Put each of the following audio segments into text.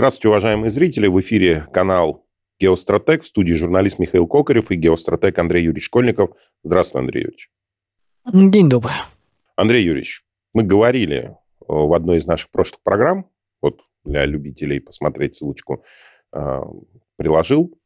Здравствуйте, уважаемые зрители. В эфире канал «Геостратег». В студии журналист Михаил Кокарев и геостратег Андрей Юрьевич Школьников. Здравствуй, Андрей Юрьевич. День добрый. Андрей Юрьевич, мы говорили э, в одной из наших прошлых программ, вот для любителей посмотреть ссылочку, э, приложил,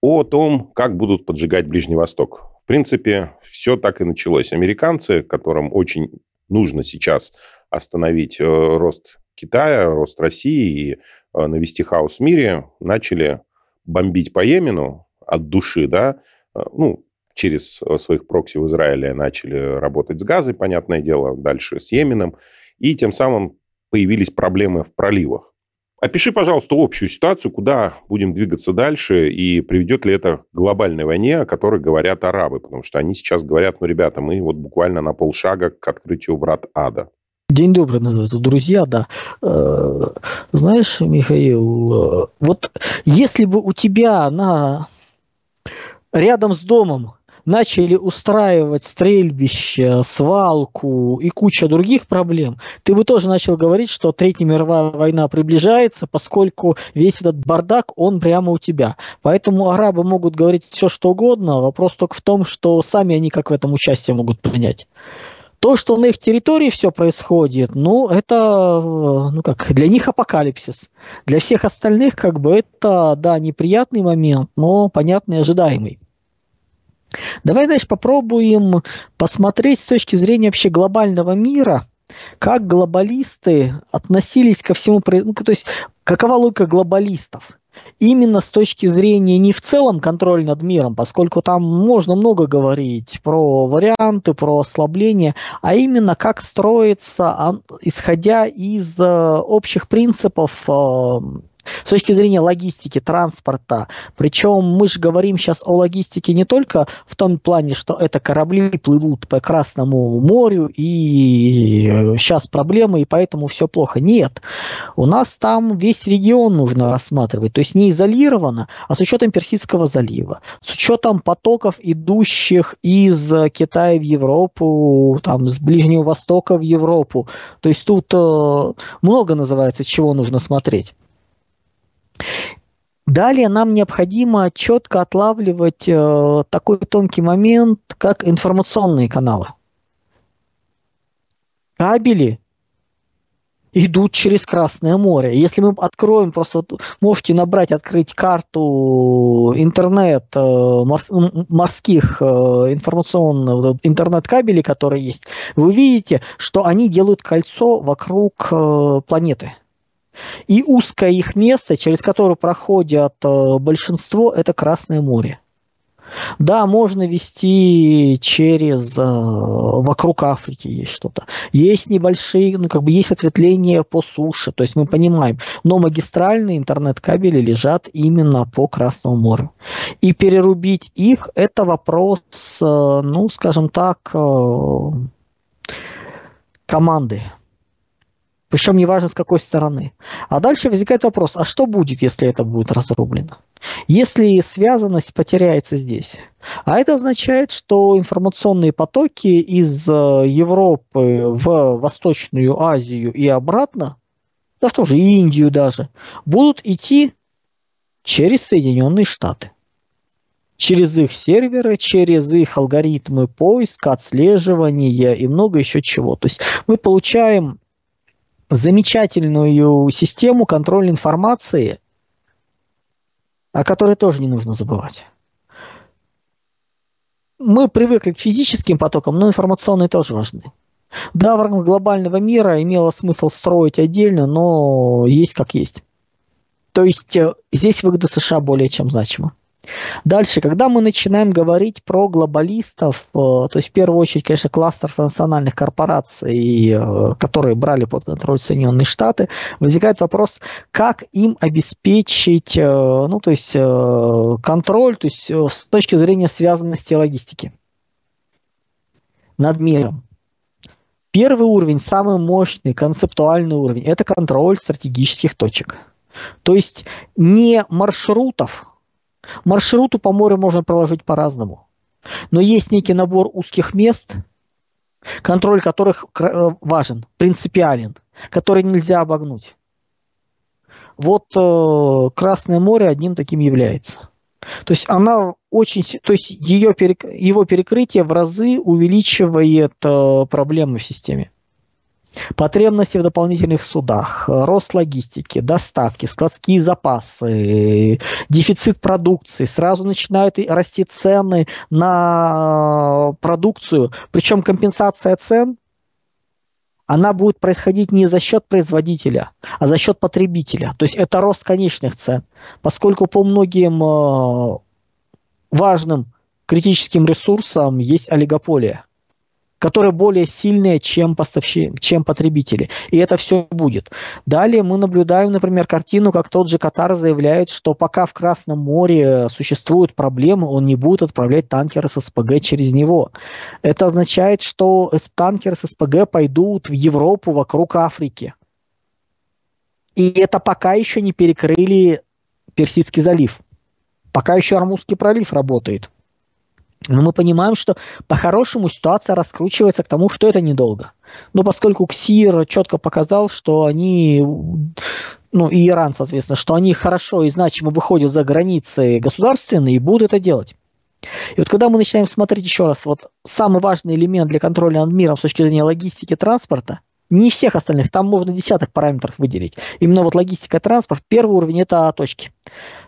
о том, как будут поджигать Ближний Восток. В принципе, все так и началось. Американцы, которым очень нужно сейчас остановить э, рост Китая, рост России и навести хаос в мире, начали бомбить по Йемену от души, да, э, ну, через э, своих прокси в Израиле начали работать с газой, понятное дело, дальше с Йеменом, и тем самым появились проблемы в проливах. Опиши, пожалуйста, общую ситуацию, куда будем двигаться дальше, и приведет ли это к глобальной войне, о которой говорят арабы, потому что они сейчас говорят, ну, ребята, мы вот буквально на полшага к открытию врат ада. День добрый называется, друзья, да. Э, знаешь, Михаил, э, вот если бы у тебя на рядом с домом начали устраивать стрельбище, свалку и куча других проблем, ты бы тоже начал говорить, что Третья мировая война приближается, поскольку весь этот бардак, он прямо у тебя. Поэтому арабы могут говорить все, что угодно, вопрос только в том, что сами они как в этом участие могут принять. То, что на их территории все происходит, ну, это, ну как, для них апокалипсис. Для всех остальных, как бы, это, да, неприятный момент, но понятный, ожидаемый. Давай, знаешь, попробуем посмотреть с точки зрения вообще глобального мира, как глобалисты относились ко всему, ну, то есть какова логика глобалистов именно с точки зрения не в целом контроль над миром, поскольку там можно много говорить про варианты, про ослабление, а именно как строится, а, исходя из э, общих принципов э, с точки зрения логистики, транспорта. Причем мы же говорим сейчас о логистике не только в том плане, что это корабли плывут по Красному морю и сейчас проблемы, и поэтому все плохо. Нет. У нас там весь регион нужно рассматривать. То есть не изолированно, а с учетом Персидского залива, с учетом потоков, идущих из Китая в Европу, там, с Ближнего Востока в Европу. То есть тут э, много называется, чего нужно смотреть. Далее нам необходимо четко отлавливать э, такой тонкий момент, как информационные каналы. Кабели идут через Красное море. Если мы откроем, просто можете набрать, открыть карту интернет э, морских э, информационных интернет-кабелей, которые есть, вы увидите, что они делают кольцо вокруг э, планеты. И узкое их место, через которое проходят э, большинство, это Красное море. Да, можно вести через э, вокруг Африки есть что-то. Есть небольшие, ну как бы есть ответвления по суше, то есть мы понимаем. Но магистральные интернет-кабели лежат именно по Красному морю. И перерубить их это вопрос, э, ну скажем так, команды. Причем неважно с какой стороны. А дальше возникает вопрос, а что будет, если это будет разрублено? Если связанность потеряется здесь. А это означает, что информационные потоки из э, Европы в Восточную Азию и обратно, да что же, Индию даже, будут идти через Соединенные Штаты. Через их серверы, через их алгоритмы поиска, отслеживания и много еще чего. То есть мы получаем замечательную систему контроля информации, о которой тоже не нужно забывать. Мы привыкли к физическим потокам, но информационные тоже важны. Да, в рамках глобального мира имело смысл строить отдельно, но есть как есть. То есть э, здесь выгода США более чем значима. Дальше, когда мы начинаем говорить про глобалистов, э, то есть в первую очередь, конечно, кластер национальных корпораций, э, которые брали под контроль Соединенные Штаты, возникает вопрос, как им обеспечить, э, ну, то есть контроль, то есть с точки зрения связанности логистики над миром. Первый уровень, самый мощный, концептуальный уровень, это контроль стратегических точек. То есть не маршрутов, Маршруту по морю можно проложить по-разному. Но есть некий набор узких мест, контроль которых э, важен, принципиален, который нельзя обогнуть. вот э, Красное море одним таким является. То есть она очень, то есть ее, его перекрытие в разы увеличивает э, проблемы в системе. Потребности в дополнительных судах, рост логистики, доставки, складские запасы, дефицит продукции. Сразу начинают расти цены на продукцию. Причем компенсация цен она будет происходить не за счет производителя, а за счет потребителя. То есть это рост конечных цен. Поскольку по многим э, важным критическим ресурсам есть олигополия которые более сильные, чем, поставщи, чем потребители. И это все будет. Далее мы наблюдаем, например, картину, как тот же Катар заявляет, что пока в Красном море существуют проблемы, он не будет отправлять танкеры с СПГ через него. Это означает, что танкеры с СПГ пойдут в Европу вокруг Африки. И это пока еще не перекрыли Персидский залив. Пока еще Армузский пролив работает. Но мы понимаем, что по-хорошему ситуация раскручивается к тому, что это недолго. Но поскольку КСИР четко показал, что они, ну и Иран, соответственно, что они хорошо и значимо выходят за границы государственные и будут это делать. И вот когда мы начинаем смотреть еще раз, вот самый важный элемент для контроля над миром с точки зрения логистики транспорта, не всех остальных, там можно десяток параметров выделить. Именно вот логистика транспорт, первый уровень это точки,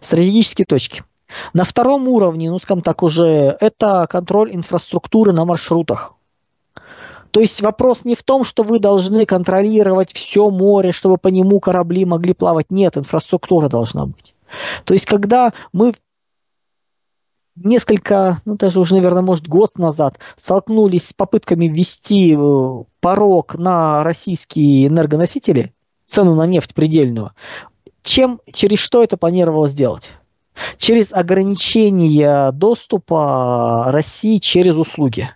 стратегические точки. На втором уровне, ну, скажем так, уже это контроль инфраструктуры на маршрутах. То есть вопрос не в том, что вы должны контролировать все море, чтобы по нему корабли могли плавать. Нет, инфраструктура должна быть. То есть когда мы несколько, ну даже уже, наверное, может, год назад столкнулись с попытками ввести э, порог на российские энергоносители, цену на нефть предельную, чем, через что это планировалось сделать? Через ограничение доступа России через услуги.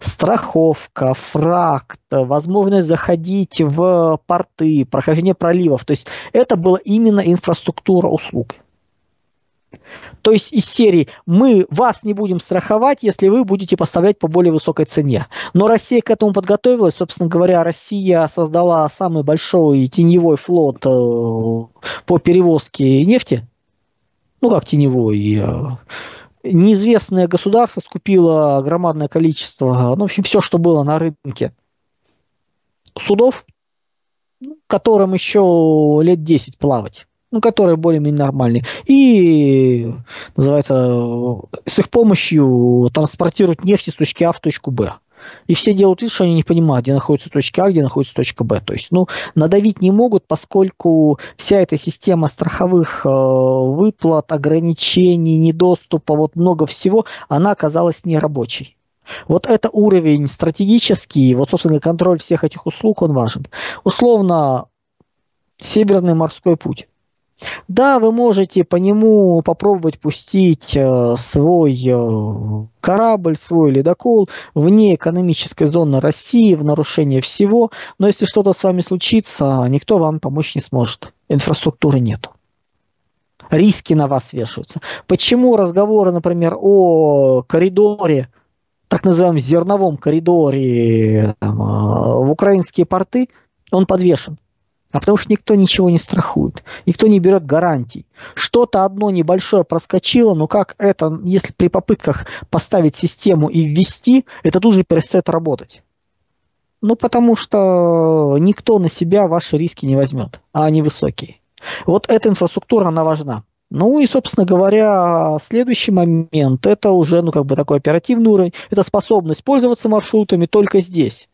Страховка, фракт, возможность заходить в порты, прохождение проливов. То есть это была именно инфраструктура услуг. То есть из серии мы вас не будем страховать, если вы будете поставлять по более высокой цене. Но Россия к этому подготовилась. Собственно говоря, Россия создала самый большой теневой флот э, по перевозке нефти ну как теневой, э, неизвестное государство скупило громадное количество, ну, в общем, все, что было на рынке судов, которым еще лет 10 плавать, ну, которые более-менее нормальные. И, называется, с их помощью транспортируют нефть из точки А в точку Б. И все делают вид, что они не понимают, где находится точка А, где находится точка Б. То есть, ну, надавить не могут, поскольку вся эта система страховых э, выплат, ограничений, недоступа, вот много всего, она оказалась нерабочей. Вот это уровень стратегический, вот, собственно, контроль всех этих услуг, он важен. Условно, Северный морской путь. Да, вы можете по нему попробовать пустить э, свой э, корабль, свой ледокол вне экономической зоны России в нарушение всего, но если что-то с вами случится, никто вам помочь не сможет. Инфраструктуры нету. Риски на вас вешаются. Почему разговоры, например, о коридоре, так называемом зерновом коридоре там, э, в украинские порты, он подвешен? А потому что никто ничего не страхует, никто не берет гарантий. Что-то одно небольшое проскочило, но как это, если при попытках поставить систему и ввести, это тут же перестает работать. Ну, потому что никто на себя ваши риски не возьмет, а они высокие. Вот эта инфраструктура, она важна. Ну и, собственно говоря, следующий момент, это уже, ну, как бы такой оперативный уровень, это способность пользоваться маршрутами только здесь.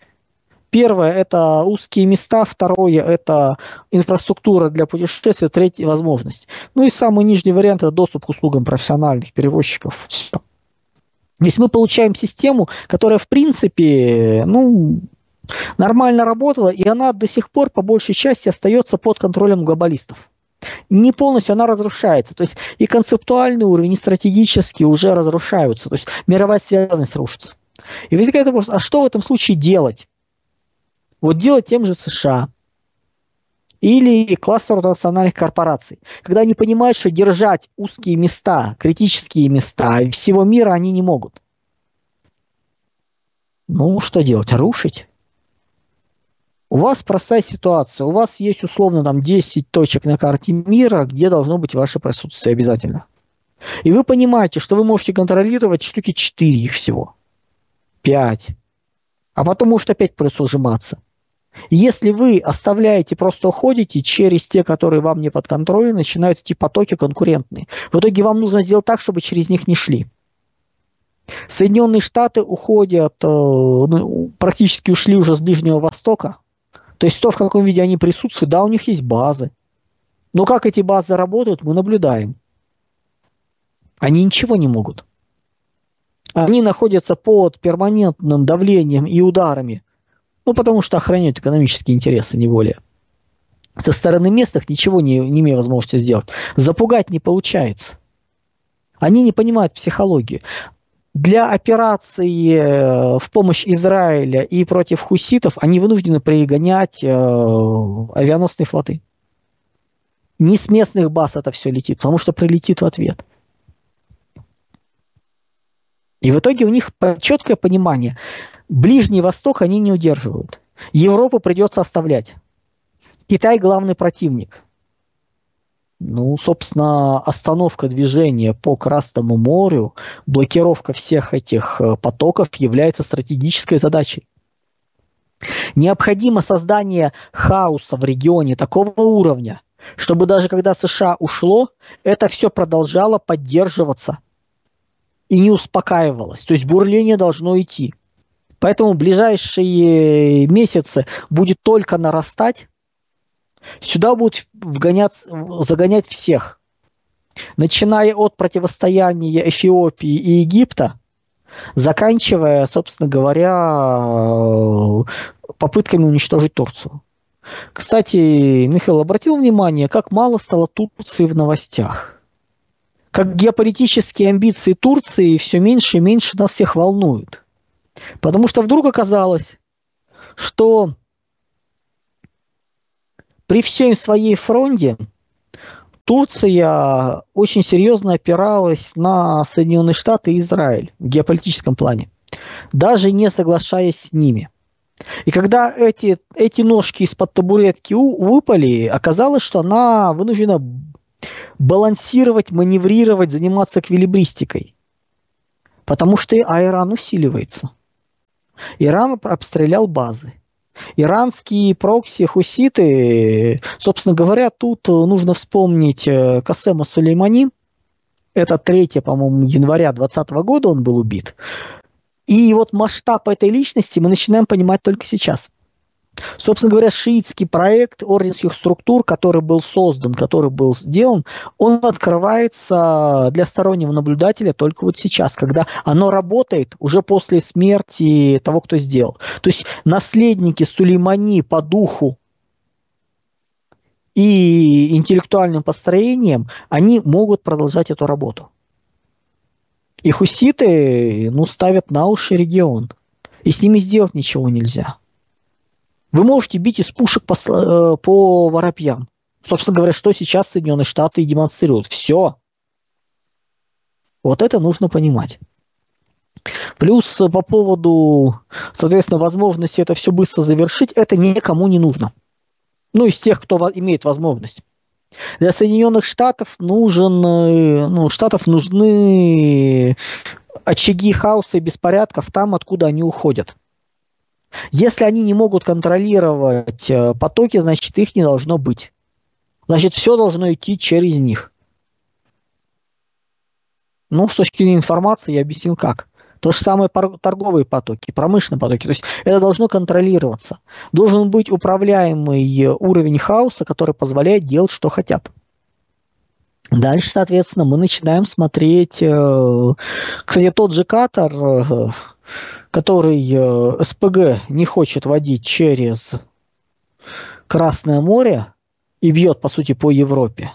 Первое – это узкие места, второе – это инфраструктура для путешествия, третье – возможность. Ну и самый нижний вариант – это доступ к услугам профессиональных перевозчиков. Все. То есть мы получаем систему, которая, в принципе, ну, нормально работала, и она до сих пор, по большей части, остается под контролем глобалистов. Не полностью она разрушается. То есть и концептуальный уровень, и стратегический уже разрушаются. То есть мировая связанность рушится. И возникает вопрос, а что в этом случае делать? Вот делать тем же США или кластеру национальных корпораций, когда они понимают, что держать узкие места, критические места всего мира они не могут. Ну, что делать? Рушить? У вас простая ситуация. У вас есть условно там 10 точек на карте мира, где должно быть ваше присутствие обязательно. И вы понимаете, что вы можете контролировать штуки 4 их всего. 5. А потом может опять просто сжиматься. Если вы оставляете, просто уходите через те, которые вам не под контролем, начинают идти потоки конкурентные. В итоге вам нужно сделать так, чтобы через них не шли. Соединенные Штаты уходят, э, ну, практически ушли уже с Ближнего Востока. То есть то, в каком виде они присутствуют, да, у них есть базы. Но как эти базы работают, мы наблюдаем. Они ничего не могут. Они находятся под перманентным давлением и ударами ну, потому что охраняют экономические интересы, не более. Со стороны местных ничего не, не имея возможности сделать. Запугать не получается. Они не понимают психологию. Для операции э, в помощь Израиля и против хуситов они вынуждены пригонять э, авианосные флоты. Не с местных баз это все летит, потому что прилетит в ответ. И в итоге у них четкое понимание, Ближний Восток они не удерживают. Европу придется оставлять. Китай главный противник. Ну, собственно, остановка движения по Красному морю, блокировка всех этих э, потоков является стратегической задачей. Необходимо создание хаоса в регионе такого уровня, чтобы даже когда США ушло, это все продолжало поддерживаться и не успокаивалось. То есть бурление должно идти. Поэтому ближайшие месяцы будет только нарастать. Сюда будут вгонять, загонять всех. Начиная от противостояния Эфиопии и Египта, заканчивая, собственно говоря, попытками уничтожить Турцию. Кстати, Михаил обратил внимание, как мало стало Турции в новостях. Как геополитические амбиции Турции все меньше и меньше нас всех волнуют. Потому что вдруг оказалось, что при всем своей фронте Турция очень серьезно опиралась на Соединенные Штаты и Израиль в геополитическом плане, даже не соглашаясь с ними. И когда эти, эти ножки из-под табуретки выпали, оказалось, что она вынуждена балансировать, маневрировать, заниматься эквилибристикой. Потому что Айран усиливается – Иран обстрелял базы. Иранские прокси, хуситы, собственно говоря, тут нужно вспомнить э, Касема Сулеймани. Это 3, по-моему, января 2020 года он был убит. И вот масштаб этой личности мы начинаем понимать только сейчас – Собственно говоря, шиитский проект орденских структур, который был создан, который был сделан, он открывается для стороннего наблюдателя только вот сейчас, когда оно работает уже после смерти того, кто сделал. То есть наследники Сулеймани по духу и интеллектуальным построением, они могут продолжать эту работу. И хуситы ну, ставят на уши регион. И с ними сделать ничего нельзя. Вы можете бить из пушек по, э, по воробьям. Собственно говоря, что сейчас Соединенные Штаты и демонстрируют. Все. Вот это нужно понимать. Плюс э, по поводу, соответственно, возможности это все быстро завершить, это никому не нужно. Ну, из тех, кто имеет возможность. Для Соединенных Штатов нужен, э, ну, Штатов нужны очаги хаоса и беспорядков там, откуда они уходят. Если они не могут контролировать э, потоки, значит их не должно быть. Значит, все должно идти через них. Ну, с точки зрения информации я объяснил как. То же самое торговые потоки, промышленные потоки. То есть это должно контролироваться. Должен быть управляемый уровень хаоса, который позволяет делать, что хотят. Дальше, соответственно, мы начинаем смотреть... Э, кстати, тот же Катар э, который э, СПГ не хочет водить через Красное море и бьет, по сути, по Европе,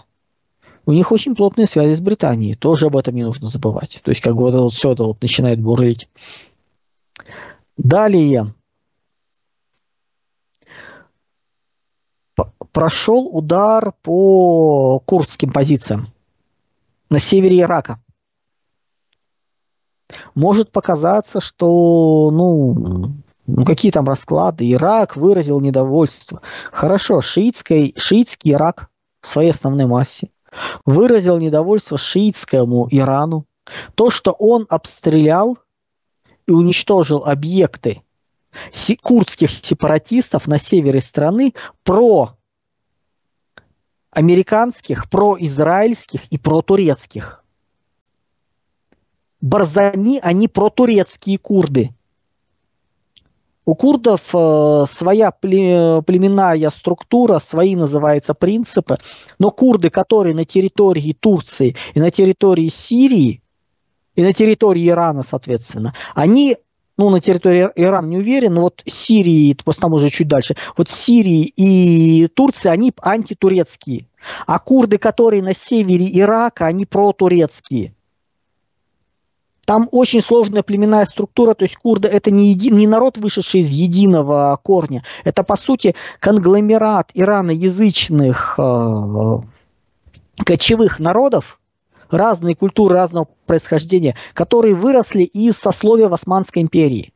у них очень плотные связи с Британией. Тоже об этом не нужно забывать. То есть, как бы вот, вот все это вот начинает бурлить. Далее. Прошел удар по курдским позициям на севере Ирака может показаться, что, ну, Ну, какие там расклады? Ирак выразил недовольство. Хорошо, шиитский, шиитский Ирак в своей основной массе выразил недовольство шиитскому Ирану. То, что он обстрелял и уничтожил объекты курдских сепаратистов на севере страны про американских, про-израильских и про-турецких. Барзани, они про-турецкие курды. У курдов э, своя племенная структура, свои называются принципы, но курды, которые на территории Турции и на территории Сирии, и на территории Ирана, соответственно, они ну, на территории Ирана не уверен, но вот Сирии, просто там уже чуть дальше, вот Сирии и Турции, они антитурецкие. А курды, которые на севере Ирака, они протурецкие. Там очень сложная племенная структура, то есть курды это не, еди, не народ, вышедший из единого корня, это по сути конгломерат ираноязычных э, кочевых народов, разные культуры разного происхождения, которые выросли из сословия в Османской империи.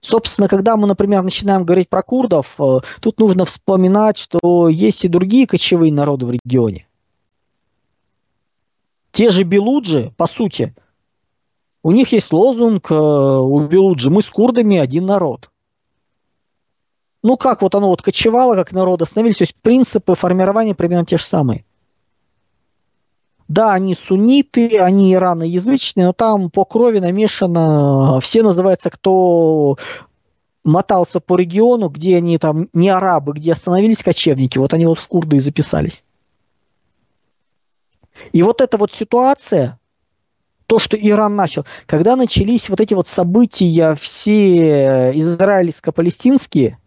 Собственно, когда мы, например, начинаем говорить про курдов, э, тут нужно вспоминать, что есть и другие кочевые народы в регионе. Те же белуджи, по сути, у них есть лозунг э, у белуджи «Мы с курдами один народ». Ну как вот оно вот кочевало, как народ остановились, то есть принципы формирования примерно те же самые. Да, они сунниты, они ираноязычные, но там по крови намешано, все называются, кто мотался по региону, где они там не арабы, где остановились кочевники, вот они вот в курды и записались. И вот эта вот ситуация, то, что Иран начал, когда начались вот эти вот события все израильско-палестинские,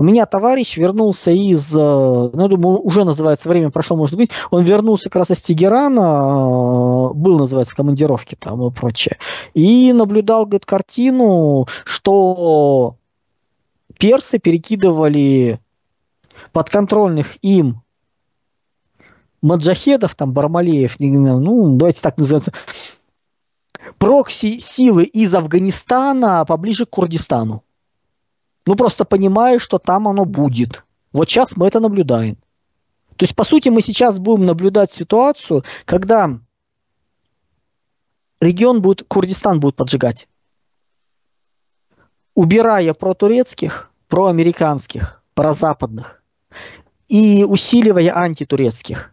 у меня товарищ вернулся из, э, ну, думаю, уже называется, время прошло, может быть, он вернулся как раз из Тегерана, э, был, называется, командировки там и прочее, и наблюдал, говорит, картину, что персы перекидывали подконтрольных им маджахедов, там, Бармалеев, ну, давайте так называется, прокси-силы из Афганистана поближе к Курдистану. Ну, просто понимая, что там оно будет. Вот сейчас мы это наблюдаем. То есть, по сути, мы сейчас будем наблюдать ситуацию, когда регион будет, Курдистан будет поджигать. Убирая про турецких, про американских, про западных и усиливая антитурецких.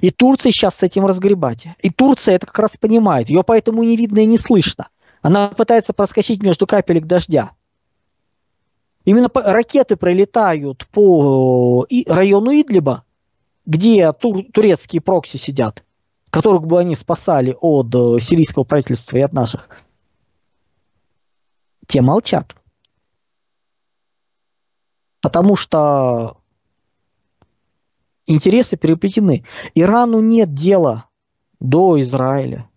И Турция сейчас с этим разгребать. И Турция это как раз понимает. Ее поэтому не видно и не слышно. Она пытается проскочить между капелек дождя. Именно ракеты пролетают по району Идлиба, где тур, турецкие прокси сидят, которых бы они спасали от э, сирийского правительства и от наших. Те молчат. Потому что интересы переплетены. Ирану нет дела до Израиля.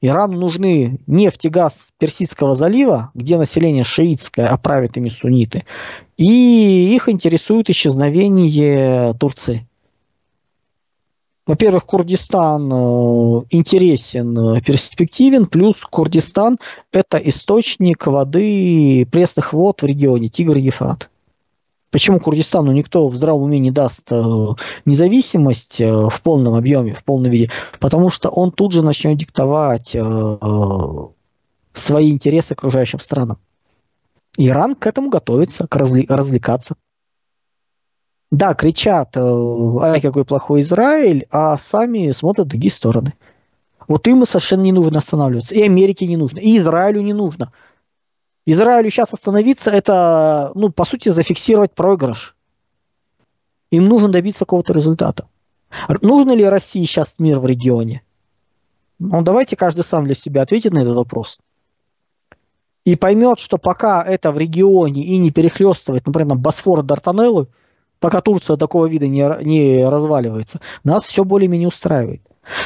Ирану нужны нефть и газ Персидского залива, где население шиитское, а правят ими сунниты. И их интересует исчезновение Турции. Во-первых, Курдистан э, интересен, э, перспективен, плюс Курдистан – это источник воды пресных вод в регионе Тигр и Ефрат. Почему Курдистану никто в здравом уме не даст э, независимость э, в полном объеме, в полном виде? Потому что он тут же начнет диктовать э, свои интересы окружающим странам. Иран к этому готовится, к развли- развлекаться. Да, кричат, ай, какой плохой Израиль, а сами смотрят в другие стороны. Вот им совершенно не нужно останавливаться. И Америке не нужно, и Израилю не нужно. Израилю сейчас остановиться, это, ну, по сути, зафиксировать проигрыш. Им нужно добиться какого-то результата. Нужно ли России сейчас мир в регионе? Ну, давайте каждый сам для себя ответит на этот вопрос. И поймет, что пока это в регионе и не перехлестывает, например, Босфор Дартанеллы, пока Турция такого вида не, не разваливается, нас все более-менее устраивает.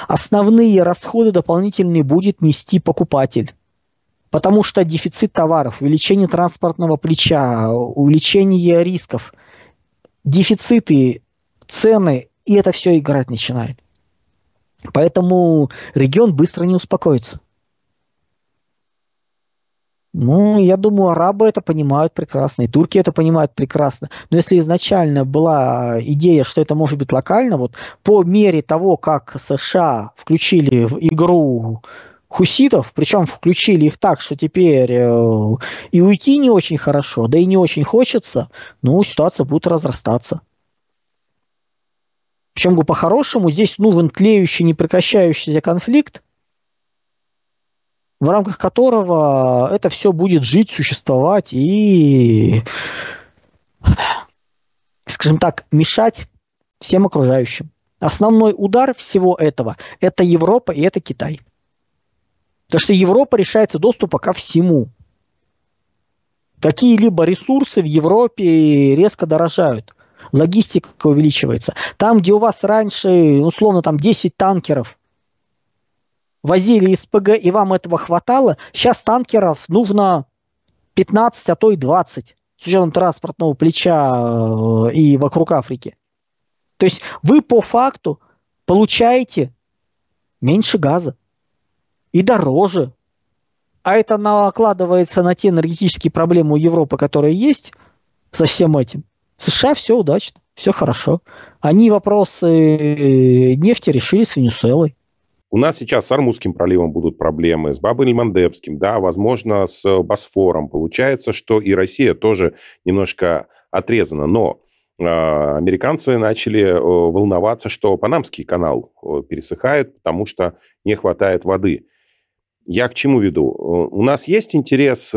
Основные расходы дополнительные будет нести покупатель. Потому что дефицит товаров, увеличение транспортного плеча, увеличение рисков, дефициты, цены, и это все играть начинает. Поэтому регион быстро не успокоится. Ну, я думаю, арабы это понимают прекрасно, и турки это понимают прекрасно. Но если изначально была идея, что это может быть локально, вот по мере того, как США включили в игру хуситов, причем включили их так, что теперь э, и уйти не очень хорошо, да и не очень хочется, ну, ситуация будет разрастаться. Причем бы по-хорошему здесь нужен тлеющий, непрекращающийся конфликт, в рамках которого это все будет жить, существовать и, скажем так, мешать всем окружающим. Основной удар всего этого – это Европа и это Китай. Потому что Европа решается доступа ко всему. Какие-либо ресурсы в Европе резко дорожают. Логистика увеличивается. Там, где у вас раньше, условно, там 10 танкеров возили из ПГ, и вам этого хватало, сейчас танкеров нужно 15, а то и 20, с учетом транспортного плеча э, и вокруг Африки. То есть вы по факту получаете меньше газа и дороже. А это накладывается на те энергетические проблемы у Европы, которые есть со всем этим. США все удачно, все хорошо. Они вопросы э, нефти решили с Венесуэлой. У нас сейчас с Армузским проливом будут проблемы, с Бабель-Мандебским, да, возможно, с Босфором. Получается, что и Россия тоже немножко отрезана. Но э, американцы начали э, волноваться, что Панамский канал э, пересыхает, потому что не хватает воды. Я к чему веду? У нас есть интерес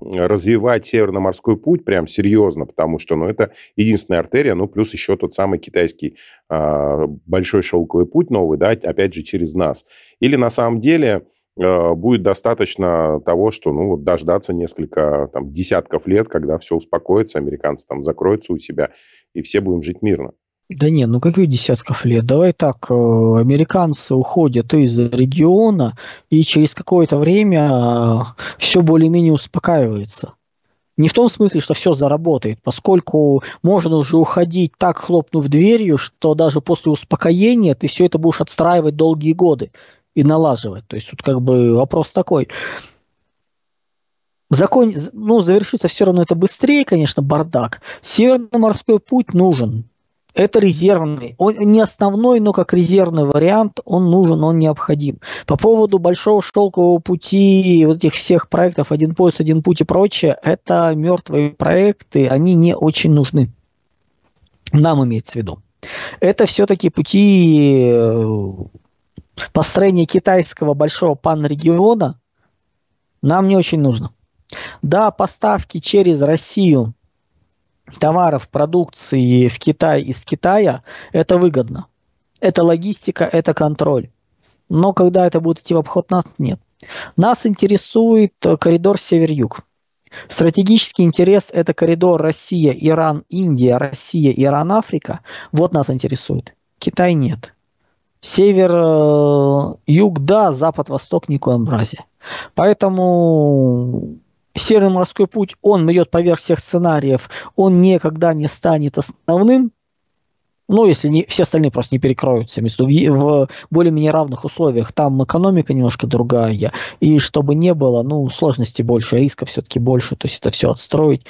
развивать Северно-морской путь прям серьезно, потому что ну, это единственная артерия, ну, плюс еще тот самый китайский э, большой шелковый путь новый, да, опять же, через нас. Или на самом деле э, будет достаточно того, что, ну, вот дождаться несколько, там, десятков лет, когда все успокоится, американцы там закроются у себя, и все будем жить мирно. Да не, ну каких десятков лет? Давай так, э, американцы уходят из региона, и через какое-то время э, все более-менее успокаивается. Не в том смысле, что все заработает, поскольку можно уже уходить так, хлопнув дверью, что даже после успокоения ты все это будешь отстраивать долгие годы и налаживать. То есть тут как бы вопрос такой. Закон, ну, завершится все равно это быстрее, конечно, бардак. Северный морской путь нужен. Это резервный. Он не основной, но как резервный вариант он нужен, он необходим. По поводу большого шелкового пути, вот этих всех проектов «Один пояс, один путь» и прочее, это мертвые проекты, они не очень нужны. Нам имеется в виду. Это все-таки пути э, построения китайского большого панрегиона нам не очень нужно. Да, поставки через Россию товаров, продукции в Китай из Китая, это выгодно. Это логистика, это контроль. Но когда это будет идти в обход нас, нет. Нас интересует коридор север-юг. Стратегический интерес – это коридор Россия, Иран, Индия, Россия, Иран, Африка. Вот нас интересует. Китай нет. Север, э, юг – да, запад, восток – никакой амбразии. Поэтому Северный морской путь, он идет по всех сценариев, он никогда не станет основным, ну, если не, все остальные просто не перекроются между, в более-менее равных условиях. Там экономика немножко другая, и чтобы не было, ну, сложностей больше, риска все-таки больше, то есть это все отстроить.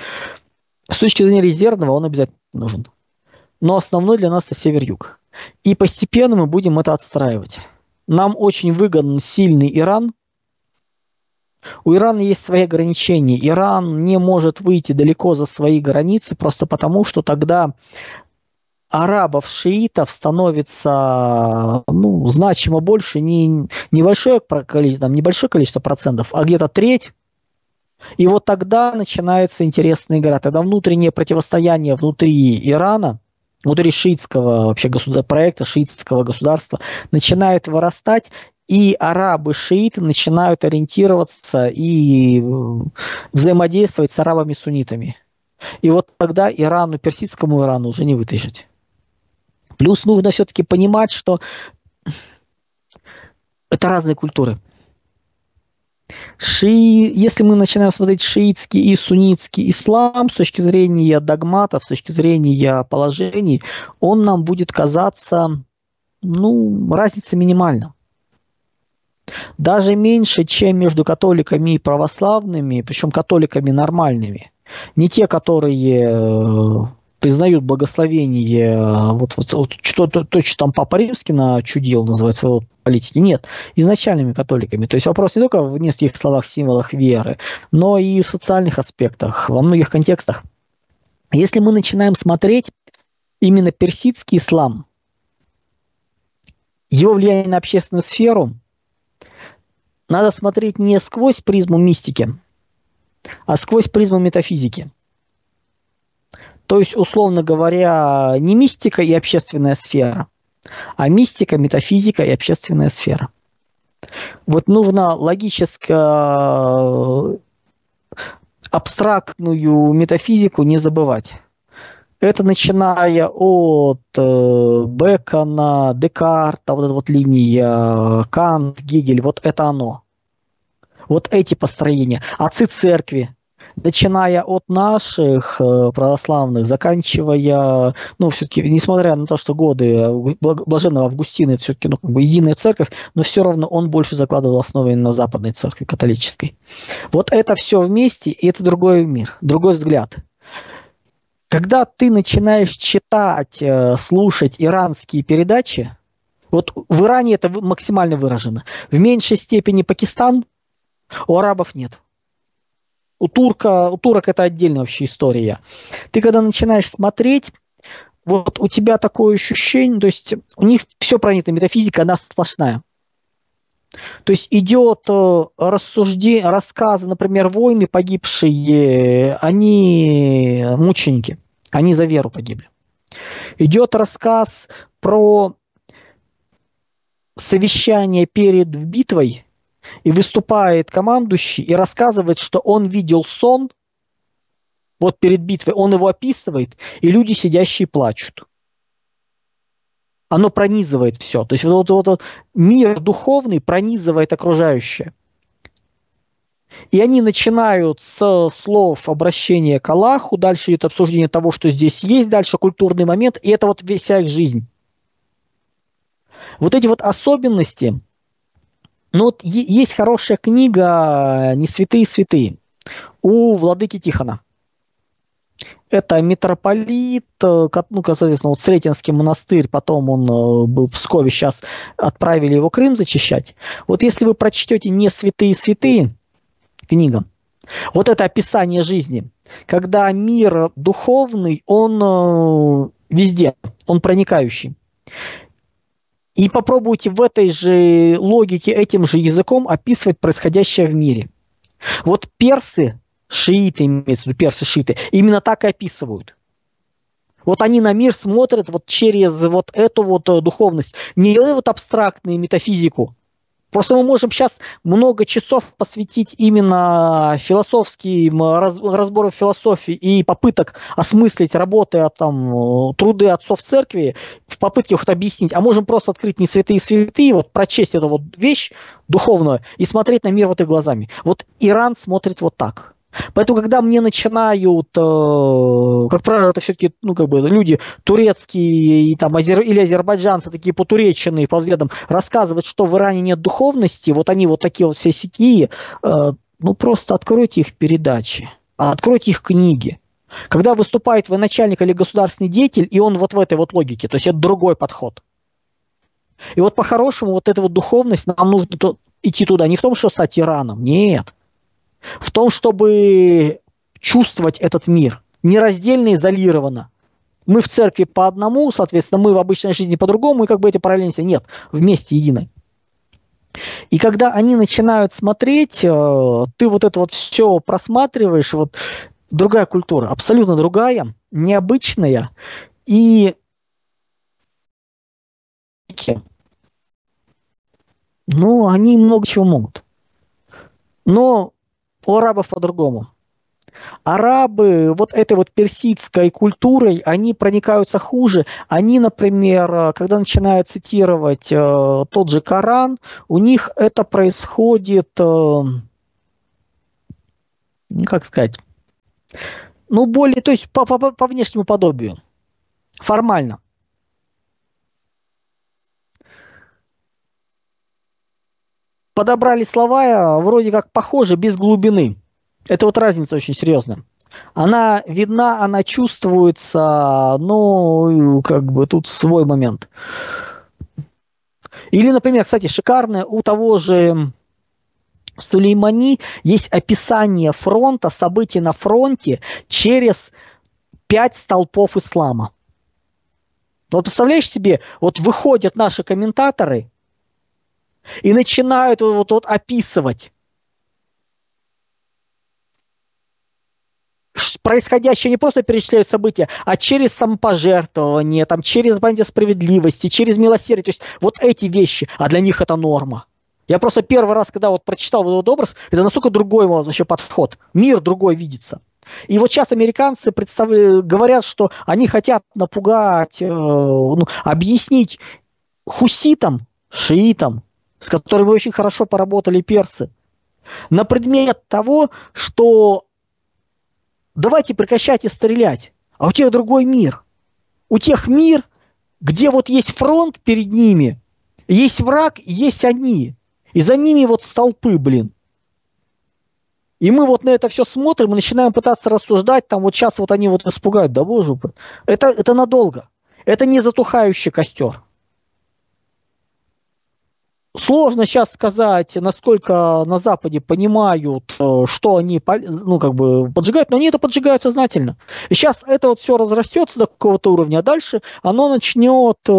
С точки зрения резервного он обязательно нужен. Но основной для нас это север-юг. И постепенно мы будем это отстраивать. Нам очень выгоден сильный Иран, у Ирана есть свои ограничения. Иран не может выйти далеко за свои границы просто потому, что тогда арабов, шиитов становится ну, значимо больше, не небольшое, там, небольшое количество процентов, а где-то треть. И вот тогда начинается интересная игра. Тогда внутреннее противостояние внутри Ирана, внутри шиитского вообще государ... проекта, шиитского государства, начинает вырастать, и арабы-шииты начинают ориентироваться и взаимодействовать с арабами-суннитами. И вот тогда Ирану, персидскому Ирану уже не вытащить. Плюс нужно все-таки понимать, что это разные культуры. Ши... Если мы начинаем смотреть шиитский и суннитский ислам с точки зрения догматов, с точки зрения положений, он нам будет казаться, ну, разница минимальна. Даже меньше, чем между католиками и православными, причем католиками нормальными. Не те, которые э, признают благословение, э, вот, вот, вот что то, то, что там Папа Римский начудил, называется, вот, политики. Нет, изначальными католиками. То есть вопрос не только в нескольких словах, символах веры, но и в социальных аспектах, во многих контекстах. Если мы начинаем смотреть именно персидский ислам, его влияние на общественную сферу, надо смотреть не сквозь призму мистики, а сквозь призму метафизики. То есть, условно говоря, не мистика и общественная сфера, а мистика, метафизика и общественная сфера. Вот нужно логически э, абстрактную метафизику не забывать. Это начиная от э, Бекона, Декарта, вот эта вот линия, Кант, Гегель, вот это оно. Вот эти построения. Отцы церкви, начиная от наших э, православных, заканчивая, ну, все-таки, несмотря на то, что годы блаженного Августина, это все-таки ну, как бы единая церковь, но все равно он больше закладывал основы на западной церкви католической. Вот это все вместе, и это другой мир, другой взгляд – когда ты начинаешь читать, э, слушать иранские передачи, вот в Иране это максимально выражено. В меньшей степени Пакистан, у арабов нет. У, турка, у турок это отдельная вообще история. Ты когда начинаешь смотреть, вот у тебя такое ощущение, то есть у них все пронято, метафизика, она сплошная. То есть идет э, рассуждение, рассказы, например, войны погибшие, они мученики, они за веру погибли. Идет рассказ про совещание перед битвой, и выступает командующий и рассказывает, что он видел сон, вот перед битвой, он его описывает, и люди, сидящие, плачут оно пронизывает все. То есть вот, вот, вот мир духовный пронизывает окружающее. И они начинают с слов обращения к Аллаху, дальше идет обсуждение того, что здесь есть, дальше культурный момент, и это вот вся их жизнь. Вот эти вот особенности, ну вот есть хорошая книга «Не святые святые» у владыки Тихона. Это митрополит, э, ну, соответственно, вот Сретенский монастырь, потом он э, был в Пскове, сейчас отправили его Крым зачищать. Вот если вы прочтете «Не святые святые» книга, вот это описание жизни, когда мир духовный, он э, везде, он проникающий. И попробуйте в этой же логике, этим же языком описывать происходящее в мире. Вот персы шииты, имеется в виду персы, шииты, именно так и описывают. Вот они на мир смотрят вот через вот эту вот э, духовность, не вот абстрактную метафизику. Просто мы можем сейчас много часов посвятить именно философским раз, разбору философии и попыток осмыслить работы, а там, э, труды отцов церкви в попытке их объяснить. А можем просто открыть не святые святые, вот прочесть эту вот вещь духовную и смотреть на мир вот их глазами. Вот Иран смотрит вот так. Поэтому, когда мне начинают, э, как правило, это все-таки, ну, как бы, люди турецкие и, там, азер, или азербайджанцы, такие потуреченные по взглядам, рассказывать, что в Иране нет духовности, вот они вот такие вот все сякие, э, ну, просто откройте их передачи, откройте их книги. Когда выступает военачальник или государственный деятель, и он вот в этой вот логике, то есть это другой подход. И вот по-хорошему вот эта вот духовность, нам нужно идти туда, не в том, что стать Ираном, нет – в том, чтобы чувствовать этот мир нераздельно, изолированно. Мы в церкви по одному, соответственно, мы в обычной жизни по-другому, и как бы эти параллельности нет, вместе единой. И когда они начинают смотреть, э, ты вот это вот все просматриваешь, вот другая культура, абсолютно другая, необычная, и ну, они много чего могут. Но у арабов по-другому. Арабы вот этой вот персидской культурой, они проникаются хуже. Они, например, когда начинают цитировать э, тот же Коран, у них это происходит, э, как сказать, ну, более, то есть по, по, по внешнему подобию, формально. Подобрали слова вроде как похожи, без глубины. Это вот разница очень серьезная. Она видна, она чувствуется, но как бы тут свой момент. Или, например, кстати, шикарное у того же Сулеймани есть описание фронта, событий на фронте через пять столпов ислама. Вот представляешь себе, вот выходят наши комментаторы и начинают вот, вот описывать происходящее не просто перечисляют события, а через самопожертвование, там, через бандит справедливости, через милосердие. То есть вот эти вещи, а для них это норма. Я просто первый раз, когда вот прочитал вот этот образ, это настолько другой вообще подход. Мир другой видится. И вот сейчас американцы представляют, говорят, что они хотят напугать, э, ну, объяснить хуситам, шиитам, с которыми очень хорошо поработали персы, на предмет того, что давайте прекращайте стрелять, а у тех другой мир. У тех мир, где вот есть фронт перед ними, есть враг, есть они. И за ними вот столпы, блин. И мы вот на это все смотрим и начинаем пытаться рассуждать, там вот сейчас вот они вот испугают, да боже, это, это надолго. Это не затухающий костер. Сложно сейчас сказать, насколько на Западе понимают, э, что они ну, как бы поджигают, но они это поджигают сознательно. И сейчас это вот все разрастется до какого-то уровня, а дальше оно начнет э,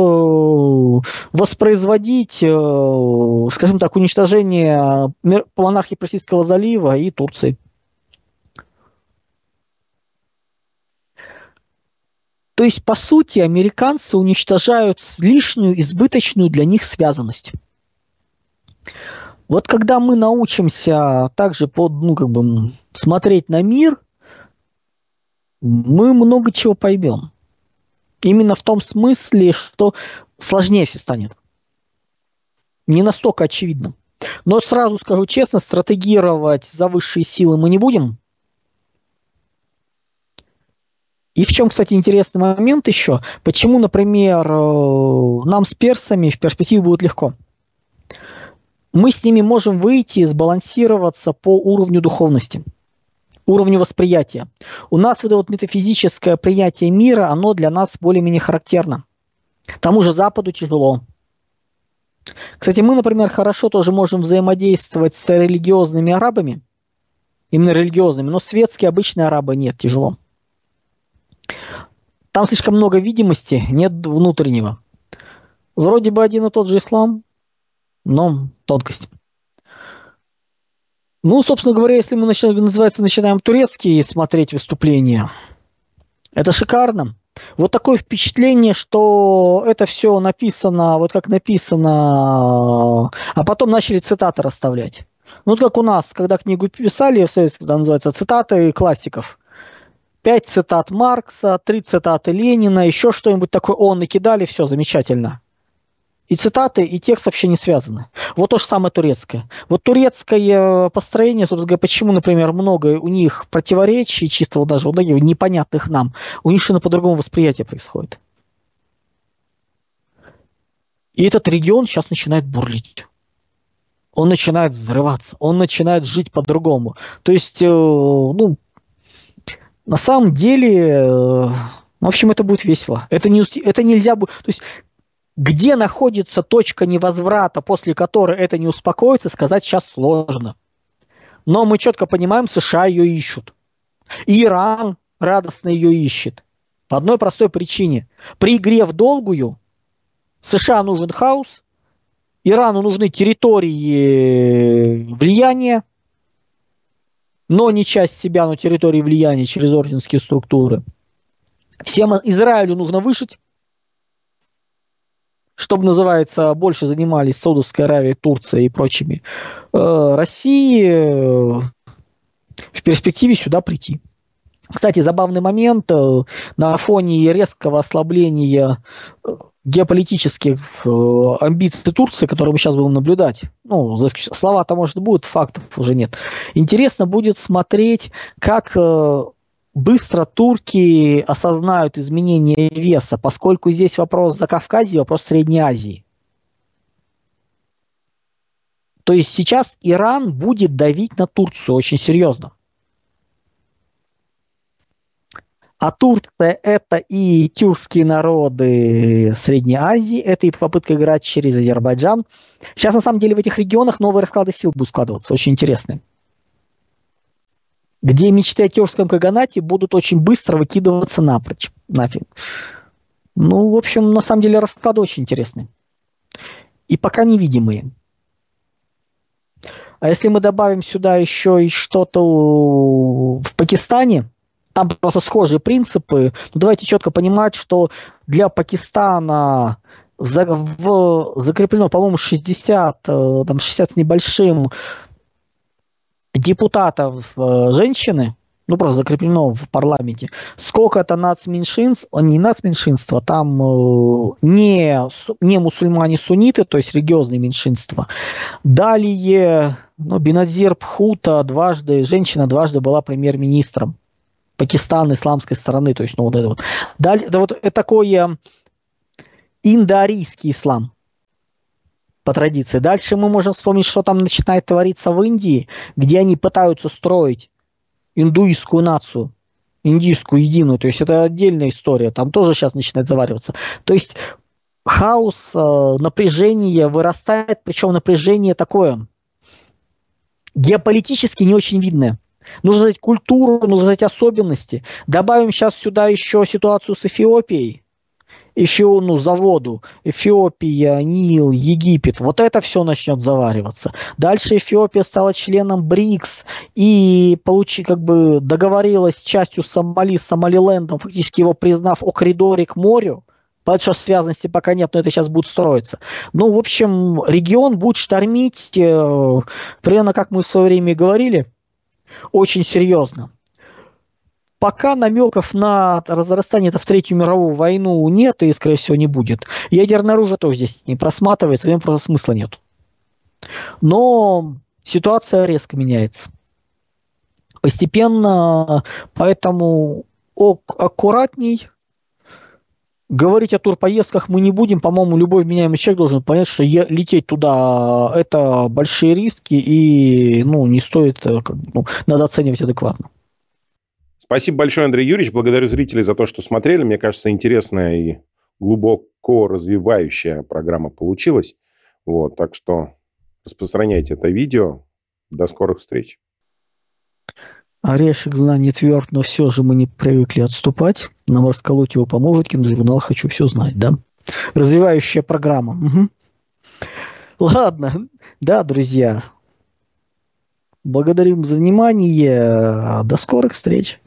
воспроизводить, э, скажем так, уничтожение монархии Персидского залива и Турции. То есть, по сути, американцы уничтожают лишнюю, избыточную для них связанность. Вот когда мы научимся также под, ну, как бы, смотреть на мир, мы много чего поймем. Именно в том смысле, что сложнее все станет. Не настолько очевидно. Но сразу скажу честно, стратегировать за высшие силы мы не будем. И в чем, кстати, интересный момент еще, почему, например, э, нам с персами в перспективе будет легко – мы с ними можем выйти, сбалансироваться по уровню духовности, уровню восприятия. У нас вот это вот метафизическое приятие мира, оно для нас более-менее характерно. Тому же Западу тяжело. Кстати, мы, например, хорошо тоже можем взаимодействовать с религиозными арабами, именно религиозными, но светские обычные арабы нет, тяжело. Там слишком много видимости, нет внутреннего. Вроде бы один и тот же ислам, но тонкость. Ну, собственно говоря, если мы начинаем, называется, начинаем турецкие смотреть выступления, это шикарно. Вот такое впечатление, что это все написано, вот как написано, а потом начали цитаты расставлять. Ну, как у нас, когда книгу писали, в Советском, когда называется, цитаты классиков. Пять цитат Маркса, три цитаты Ленина, еще что-нибудь такое, он накидали, все, замечательно. И цитаты, и текст вообще не связаны. Вот то же самое турецкое. Вот турецкое построение, собственно говоря, почему, например, много у них противоречий, чисто вот даже вот таких непонятных нам, у них совершенно по-другому восприятие происходит. И этот регион сейчас начинает бурлить. Он начинает взрываться, он начинает жить по-другому. То есть, э, ну, на самом деле, э, в общем, это будет весело. Это, не, это нельзя будет... То есть, где находится точка невозврата, после которой это не успокоится, сказать сейчас сложно. Но мы четко понимаем, США ее ищут. И Иран радостно ее ищет. По одной простой причине. При игре в долгую США нужен хаос, Ирану нужны территории влияния, но не часть себя, но территории влияния через орденские структуры. Всем Израилю нужно выжить, чтобы, называется, больше занимались Саудовской Аравией, Турцией и прочими, э, России э, в перспективе сюда прийти. Кстати, забавный момент э, на фоне резкого ослабления геополитических амбиций Турции, которые мы сейчас будем наблюдать. Ну, слова-то, может, будут, фактов уже нет. Интересно будет смотреть, как быстро турки осознают изменение веса, поскольку здесь вопрос за Кавказье, вопрос Средней Азии. То есть сейчас Иран будет давить на Турцию очень серьезно. А Турция – это и тюркские народы Средней Азии, это и попытка играть через Азербайджан. Сейчас, на самом деле, в этих регионах новые расклады сил будут складываться, очень интересные. Где мечты о тюркском каганате будут очень быстро выкидываться напрочь, нафиг. Ну, в общем, на самом деле расклады очень интересные. И пока невидимые. А если мы добавим сюда еще и что-то в Пакистане, там просто схожие принципы. Но давайте четко понимать, что для Пакистана закреплено, по-моему, 60, э, там 60 с небольшим депутатов э, женщины, ну просто закреплено в парламенте. Сколько это нацменьшинств, не нацменьшинства, там э, не, не мусульмане-сунниты, то есть религиозные меньшинства. Далее, ну, Беназир Пхута дважды, женщина дважды была премьер-министром. Пакистан исламской стороны, то есть, ну, вот это вот. Далее, да, вот это такое индоарийский ислам по традиции. Дальше мы можем вспомнить, что там начинает твориться в Индии, где они пытаются строить индуистскую нацию, индийскую единую. То есть это отдельная история. Там тоже сейчас начинает завариваться. То есть хаос, э, напряжение вырастает, причем напряжение такое геополитически не очень видное. Нужно знать культуру, нужно знать особенности. Добавим сейчас сюда еще ситуацию с Эфиопией. Эфио, ну, заводу, Эфиопия, Нил, Египет, вот это все начнет завариваться. Дальше Эфиопия стала членом БРИКС и получи, как бы договорилась с частью Сомали, Сомалилендом, фактически его признав о коридоре к морю. Что связанности пока нет, но это сейчас будет строиться. Ну, в общем, регион будет штормить, э, примерно как мы в свое время говорили, очень серьезно. Пока намеков на разрастание это в Третью мировую войну нет и, скорее всего, не будет. Ядерное оружие тоже здесь не просматривается, в нем просто смысла нет. Но ситуация резко меняется. Постепенно, поэтому аккуратней, Говорить о турпоездках мы не будем. По-моему, любой вменяемый человек должен понять, что лететь туда – это большие риски, и ну, не стоит, э, ну, надо оценивать адекватно. Спасибо большое, Андрей Юрьевич. Благодарю зрителей за то, что смотрели. Мне кажется, интересная и глубоко развивающая программа получилась. Вот, так что распространяйте это видео. До скорых встреч. Орешек знаний тверд, но все же мы не привыкли отступать. Нам расколоть его поможет киножурнал «Хочу все знать», да? Развивающая программа. Угу. Ладно, да, друзья. Благодарим за внимание. До скорых встреч.